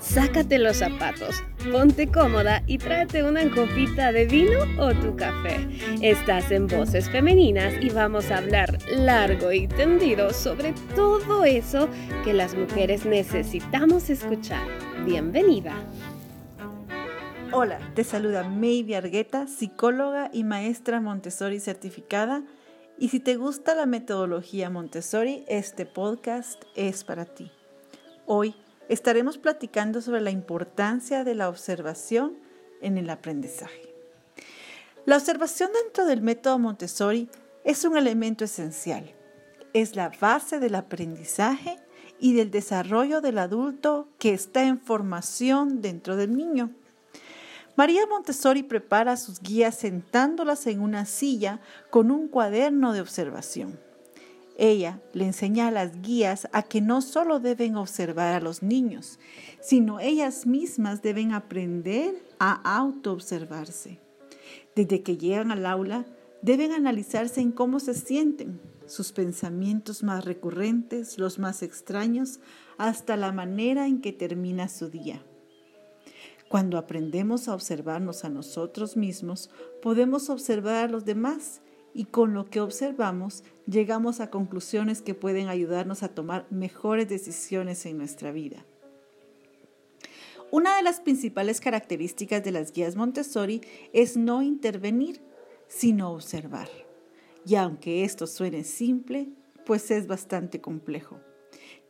Sácate los zapatos, ponte cómoda y tráete una copita de vino o tu café. Estás en Voces Femeninas y vamos a hablar largo y tendido sobre todo eso que las mujeres necesitamos escuchar. Bienvenida. Hola, te saluda Maybe Argueta, psicóloga y maestra Montessori certificada. Y si te gusta la metodología Montessori, este podcast es para ti. Hoy estaremos platicando sobre la importancia de la observación en el aprendizaje. La observación dentro del método Montessori es un elemento esencial. Es la base del aprendizaje y del desarrollo del adulto que está en formación dentro del niño. María Montessori prepara sus guías sentándolas en una silla con un cuaderno de observación. Ella le enseña a las guías a que no solo deben observar a los niños, sino ellas mismas deben aprender a autoobservarse. Desde que llegan al aula, deben analizarse en cómo se sienten, sus pensamientos más recurrentes, los más extraños, hasta la manera en que termina su día. Cuando aprendemos a observarnos a nosotros mismos, podemos observar a los demás y con lo que observamos llegamos a conclusiones que pueden ayudarnos a tomar mejores decisiones en nuestra vida. Una de las principales características de las guías Montessori es no intervenir, sino observar. Y aunque esto suene simple, pues es bastante complejo.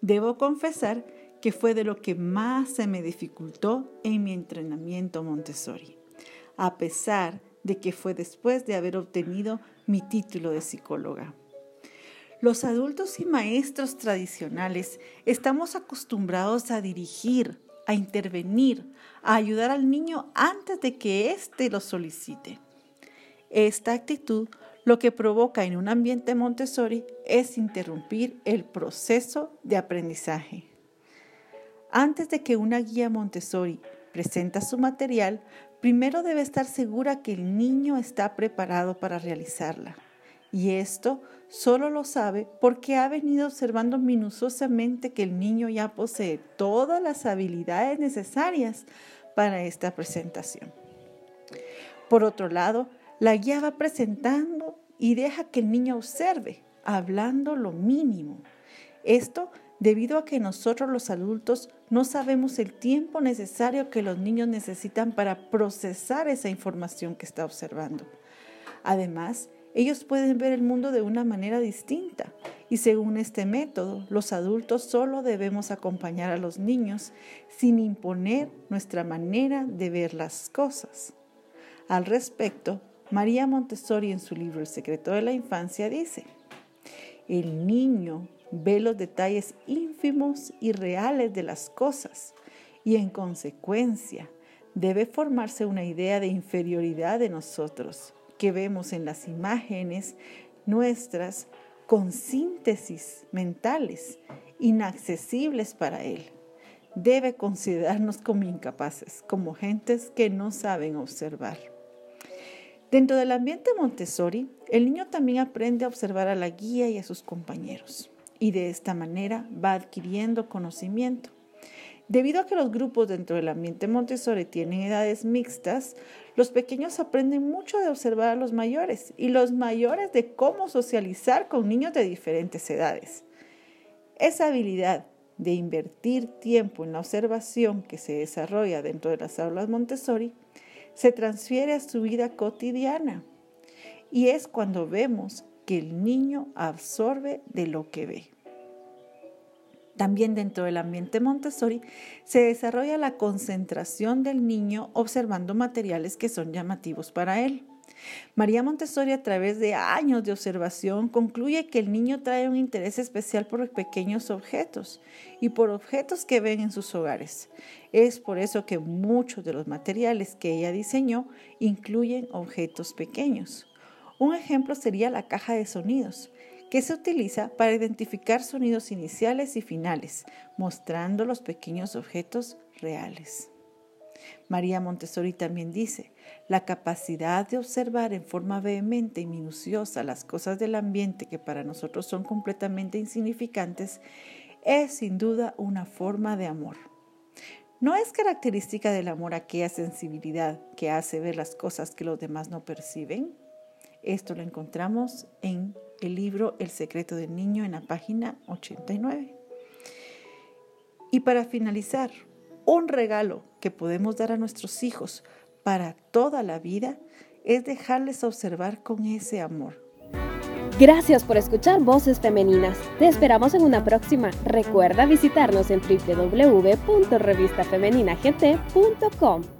Debo confesar que fue de lo que más se me dificultó en mi entrenamiento Montessori, a pesar de que fue después de haber obtenido mi título de psicóloga. Los adultos y maestros tradicionales estamos acostumbrados a dirigir, a intervenir, a ayudar al niño antes de que éste lo solicite. Esta actitud lo que provoca en un ambiente Montessori es interrumpir el proceso de aprendizaje. Antes de que una guía Montessori presenta su material, primero debe estar segura que el niño está preparado para realizarla. Y esto solo lo sabe porque ha venido observando minuciosamente que el niño ya posee todas las habilidades necesarias para esta presentación. Por otro lado, la guía va presentando y deja que el niño observe, hablando lo mínimo. Esto debido a que nosotros los adultos no sabemos el tiempo necesario que los niños necesitan para procesar esa información que está observando. Además, ellos pueden ver el mundo de una manera distinta y según este método, los adultos solo debemos acompañar a los niños sin imponer nuestra manera de ver las cosas. Al respecto, María Montessori en su libro El secreto de la infancia dice, el niño ve los detalles ínfimos y reales de las cosas y en consecuencia debe formarse una idea de inferioridad de nosotros que vemos en las imágenes nuestras con síntesis mentales inaccesibles para él. Debe considerarnos como incapaces, como gentes que no saben observar. Dentro del ambiente Montessori, el niño también aprende a observar a la guía y a sus compañeros y de esta manera va adquiriendo conocimiento. Debido a que los grupos dentro del ambiente Montessori tienen edades mixtas, los pequeños aprenden mucho de observar a los mayores y los mayores de cómo socializar con niños de diferentes edades. Esa habilidad de invertir tiempo en la observación que se desarrolla dentro de las aulas Montessori se transfiere a su vida cotidiana y es cuando vemos que el niño absorbe de lo que ve. También dentro del ambiente Montessori se desarrolla la concentración del niño observando materiales que son llamativos para él. María Montessori a través de años de observación concluye que el niño trae un interés especial por los pequeños objetos y por objetos que ven en sus hogares. Es por eso que muchos de los materiales que ella diseñó incluyen objetos pequeños. Un ejemplo sería la caja de sonidos, que se utiliza para identificar sonidos iniciales y finales, mostrando los pequeños objetos reales. María Montessori también dice, la capacidad de observar en forma vehemente y minuciosa las cosas del ambiente que para nosotros son completamente insignificantes es sin duda una forma de amor. No es característica del amor aquella sensibilidad que hace ver las cosas que los demás no perciben. Esto lo encontramos en el libro El secreto del niño en la página 89. Y para finalizar, un regalo que podemos dar a nuestros hijos para toda la vida es dejarles observar con ese amor. Gracias por escuchar Voces Femeninas. Te esperamos en una próxima. Recuerda visitarnos en www.revistafemeninagt.com.